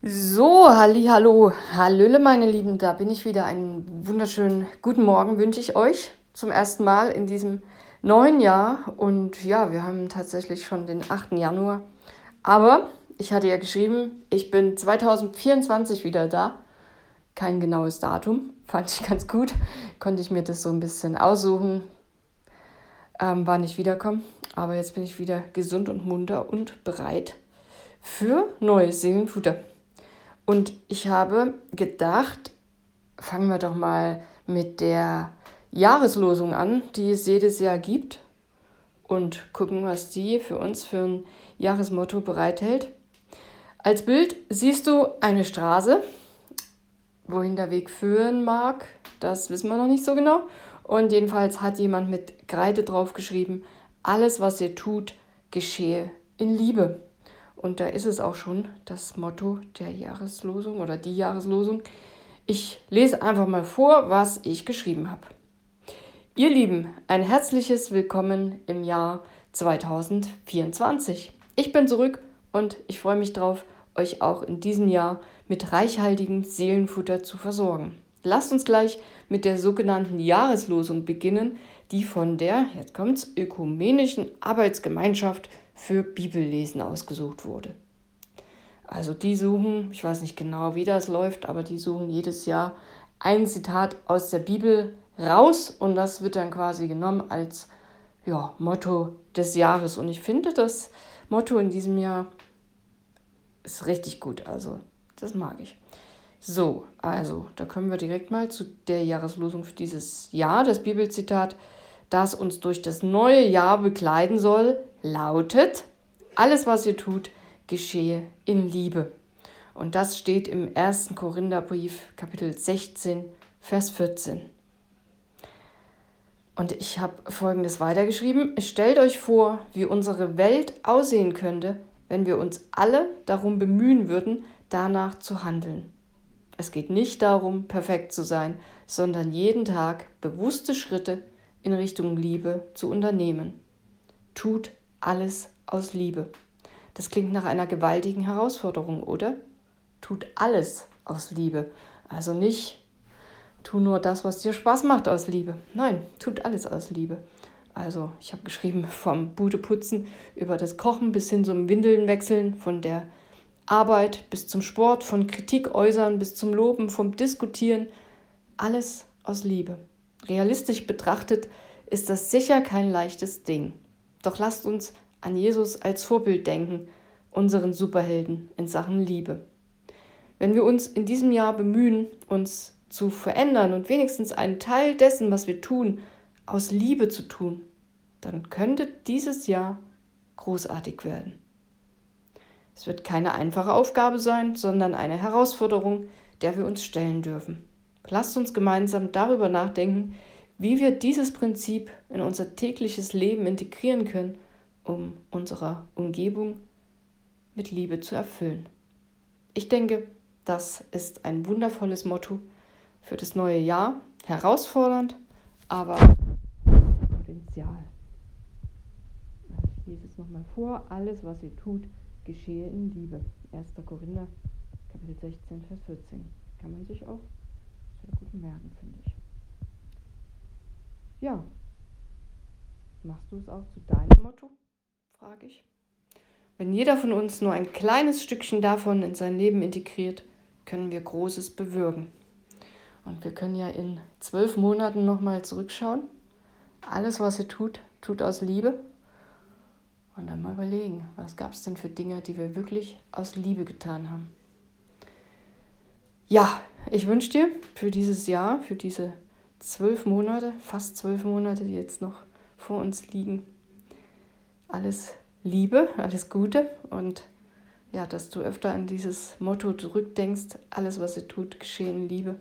So, halli, hallo, hallöle, meine Lieben, da bin ich wieder. Einen wunderschönen guten Morgen wünsche ich euch zum ersten Mal in diesem neuen Jahr. Und ja, wir haben tatsächlich schon den 8. Januar. Aber ich hatte ja geschrieben, ich bin 2024 wieder da. Kein genaues Datum, fand ich ganz gut. Konnte ich mir das so ein bisschen aussuchen. Ähm, war nicht wiederkommen, aber jetzt bin ich wieder gesund und munter und bereit für neues Seelenfutter. Und ich habe gedacht, fangen wir doch mal mit der Jahreslosung an, die es jedes Jahr gibt und gucken, was die für uns für ein Jahresmotto bereithält. Als Bild siehst du eine Straße, wohin der Weg führen mag, das wissen wir noch nicht so genau. Und jedenfalls hat jemand mit Kreide drauf geschrieben, alles, was ihr tut, geschehe in Liebe. Und da ist es auch schon das Motto der Jahreslosung oder die Jahreslosung. Ich lese einfach mal vor, was ich geschrieben habe. Ihr Lieben, ein herzliches Willkommen im Jahr 2024. Ich bin zurück und ich freue mich darauf, euch auch in diesem Jahr mit reichhaltigem Seelenfutter zu versorgen. Lasst uns gleich mit der sogenannten Jahreslosung beginnen, die von der, jetzt kommt's, Ökumenischen Arbeitsgemeinschaft für Bibellesen ausgesucht wurde. Also die suchen, ich weiß nicht genau, wie das läuft, aber die suchen jedes Jahr ein Zitat aus der Bibel raus und das wird dann quasi genommen als ja, Motto des Jahres. Und ich finde das Motto in diesem Jahr ist richtig gut. Also das mag ich. So, also da kommen wir direkt mal zu der Jahreslosung für dieses Jahr. Das Bibelzitat, das uns durch das neue Jahr begleiten soll, lautet, alles, was ihr tut, geschehe in Liebe. Und das steht im 1. Korintherbrief, Kapitel 16, Vers 14. Und ich habe Folgendes weitergeschrieben. Stellt euch vor, wie unsere Welt aussehen könnte, wenn wir uns alle darum bemühen würden, danach zu handeln. Es geht nicht darum, perfekt zu sein, sondern jeden Tag bewusste Schritte in Richtung Liebe zu unternehmen. Tut alles aus Liebe. Das klingt nach einer gewaltigen Herausforderung, oder? Tut alles aus Liebe. Also nicht, tu nur das, was dir Spaß macht aus Liebe. Nein, tut alles aus Liebe. Also ich habe geschrieben vom Budeputzen über das Kochen bis hin zum Windeln wechseln, von der Arbeit bis zum Sport, von Kritik äußern bis zum Loben, vom Diskutieren. Alles aus Liebe. Realistisch betrachtet ist das sicher kein leichtes Ding. Doch lasst uns an Jesus als Vorbild denken, unseren Superhelden in Sachen Liebe. Wenn wir uns in diesem Jahr bemühen, uns zu verändern und wenigstens einen Teil dessen, was wir tun, aus Liebe zu tun, dann könnte dieses Jahr großartig werden. Es wird keine einfache Aufgabe sein, sondern eine Herausforderung, der wir uns stellen dürfen. Lasst uns gemeinsam darüber nachdenken, wie wir dieses Prinzip in unser tägliches Leben integrieren können, um unsere Umgebung mit Liebe zu erfüllen. Ich denke, das ist ein wundervolles Motto für das neue Jahr. Herausfordernd, aber Potenzial. Ich lese es nochmal vor. Alles, was ihr tut, geschehe in Liebe. 1. Korinther, Kapitel 16, Vers 14. Kann man sich auch sehr gut merken, finde ich. Ja. Machst du es auch zu deinem Motto? frage ich. Wenn jeder von uns nur ein kleines Stückchen davon in sein Leben integriert, können wir Großes bewirken. Und wir können ja in zwölf Monaten nochmal zurückschauen. Alles, was ihr tut, tut aus Liebe. Und dann mal überlegen, was gab es denn für Dinge, die wir wirklich aus Liebe getan haben. Ja, ich wünsche dir für dieses Jahr, für diese zwölf Monate, fast zwölf Monate, die jetzt noch vor uns liegen. Alles Liebe, alles Gute und ja, dass du öfter an dieses Motto zurückdenkst, alles, was ihr tut, geschehen Liebe.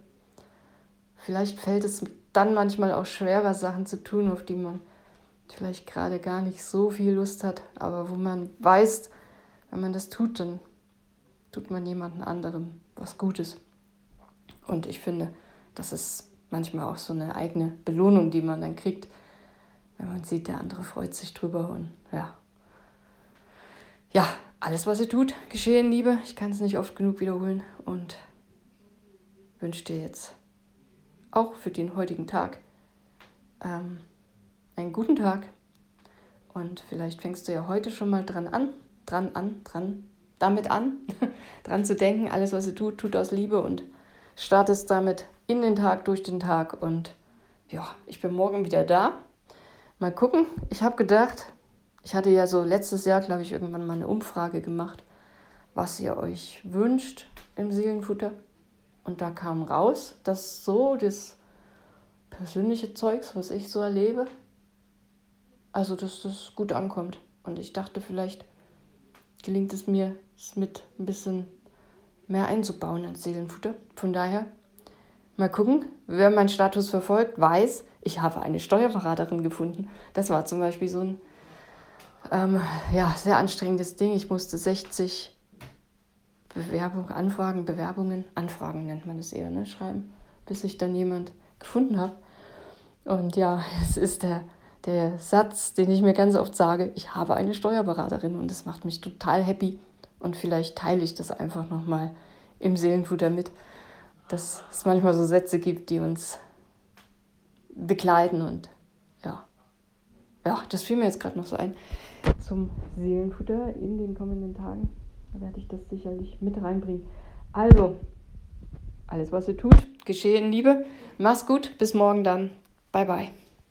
Vielleicht fällt es dann manchmal auch schwerer, Sachen zu tun, auf die man vielleicht gerade gar nicht so viel Lust hat, aber wo man weiß, wenn man das tut, dann tut man jemandem anderen was Gutes. Und ich finde, das ist manchmal auch so eine eigene Belohnung, die man dann kriegt, wenn man sieht, der andere freut sich drüber und ja. Ja, alles, was ihr tut, geschehe in Liebe. Ich kann es nicht oft genug wiederholen und wünsche dir jetzt auch für den heutigen Tag ähm, einen guten Tag. Und vielleicht fängst du ja heute schon mal dran an, dran an, dran, damit an, dran zu denken, alles, was ihr tut, tut aus Liebe und startest damit in den Tag, durch den Tag. Und ja, ich bin morgen wieder da. Mal gucken. Ich habe gedacht, ich hatte ja so letztes Jahr, glaube ich, irgendwann mal eine Umfrage gemacht, was ihr euch wünscht im Seelenfutter. Und da kam raus, dass so das persönliche Zeugs, was ich so erlebe, also dass das gut ankommt. Und ich dachte, vielleicht gelingt es mir, es mit ein bisschen mehr einzubauen ins Seelenfutter. Von daher, mal gucken, wer meinen Status verfolgt, weiß, ich habe eine Steuerberaterin gefunden. Das war zum Beispiel so ein ähm, ja, sehr anstrengendes Ding. Ich musste 60 Bewerbungen, Anfragen, Bewerbungen, Anfragen nennt man es eher, ne, schreiben, bis ich dann jemand gefunden habe. Und ja, es ist der, der Satz, den ich mir ganz oft sage, ich habe eine Steuerberaterin und das macht mich total happy. Und vielleicht teile ich das einfach nochmal im Seelenfutter mit, dass es manchmal so Sätze gibt, die uns begleiten und ja. Ja, das fiel mir jetzt gerade noch so ein zum Seelenfutter in den kommenden Tagen. Da werde ich das sicherlich mit reinbringen. Also, alles, was ihr tut, geschehe in Liebe. Mach's gut, bis morgen dann. Bye, bye.